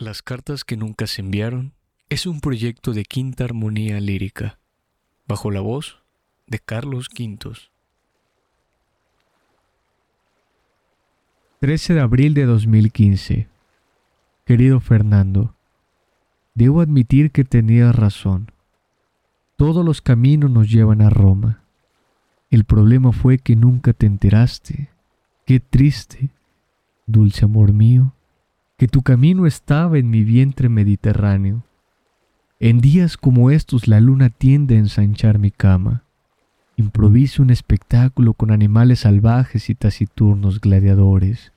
Las cartas que nunca se enviaron es un proyecto de quinta armonía lírica, bajo la voz de Carlos Quintos. 13 de abril de 2015. Querido Fernando, debo admitir que tenías razón. Todos los caminos nos llevan a Roma. El problema fue que nunca te enteraste. Qué triste, dulce amor mío que tu camino estaba en mi vientre mediterráneo. En días como estos la luna tiende a ensanchar mi cama. Improviso un espectáculo con animales salvajes y taciturnos gladiadores.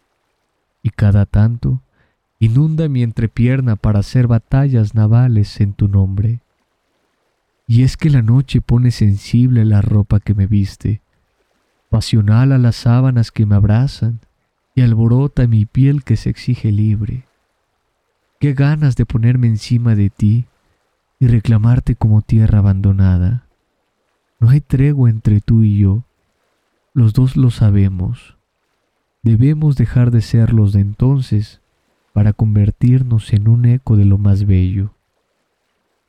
Y cada tanto inunda mi entrepierna para hacer batallas navales en tu nombre. Y es que la noche pone sensible la ropa que me viste, pasional a las sábanas que me abrazan, y alborota mi piel que se exige libre. Qué ganas de ponerme encima de ti y reclamarte como tierra abandonada. No hay tregua entre tú y yo, los dos lo sabemos. Debemos dejar de ser los de entonces para convertirnos en un eco de lo más bello.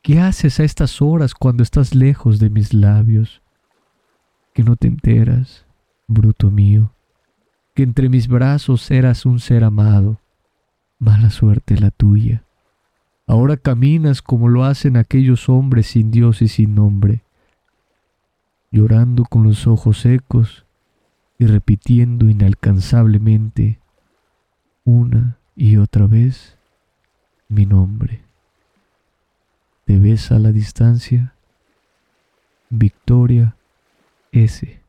¿Qué haces a estas horas cuando estás lejos de mis labios? Que no te enteras, bruto mío que entre mis brazos eras un ser amado. Mala suerte la tuya. Ahora caminas como lo hacen aquellos hombres sin Dios y sin nombre, llorando con los ojos secos y repitiendo inalcanzablemente una y otra vez mi nombre. ¿Te ves a la distancia? Victoria S.